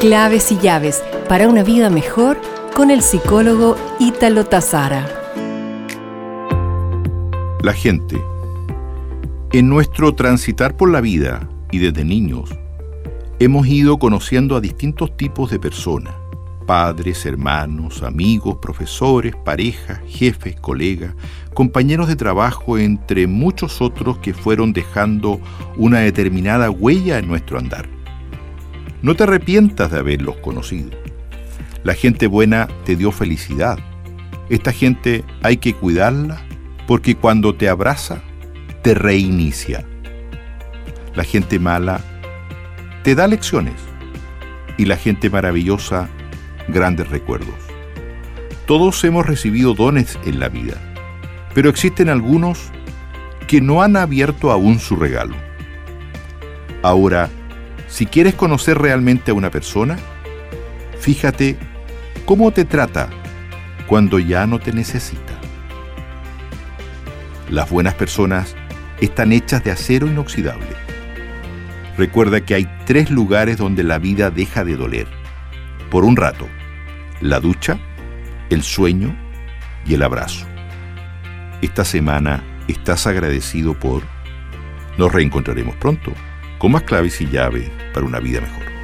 Claves y llaves para una vida mejor con el psicólogo Ítalo Tazara. La gente. En nuestro transitar por la vida y desde niños, hemos ido conociendo a distintos tipos de personas, padres, hermanos, amigos, profesores, parejas, jefes, colegas, compañeros de trabajo, entre muchos otros que fueron dejando una determinada huella en nuestro andar. No te arrepientas de haberlos conocido. La gente buena te dio felicidad. Esta gente hay que cuidarla porque cuando te abraza, te reinicia. La gente mala te da lecciones y la gente maravillosa grandes recuerdos. Todos hemos recibido dones en la vida, pero existen algunos que no han abierto aún su regalo. Ahora, si quieres conocer realmente a una persona, fíjate cómo te trata cuando ya no te necesita. Las buenas personas están hechas de acero inoxidable. Recuerda que hay tres lugares donde la vida deja de doler. Por un rato, la ducha, el sueño y el abrazo. Esta semana estás agradecido por... Nos reencontraremos pronto con más claves y llaves para una vida mejor.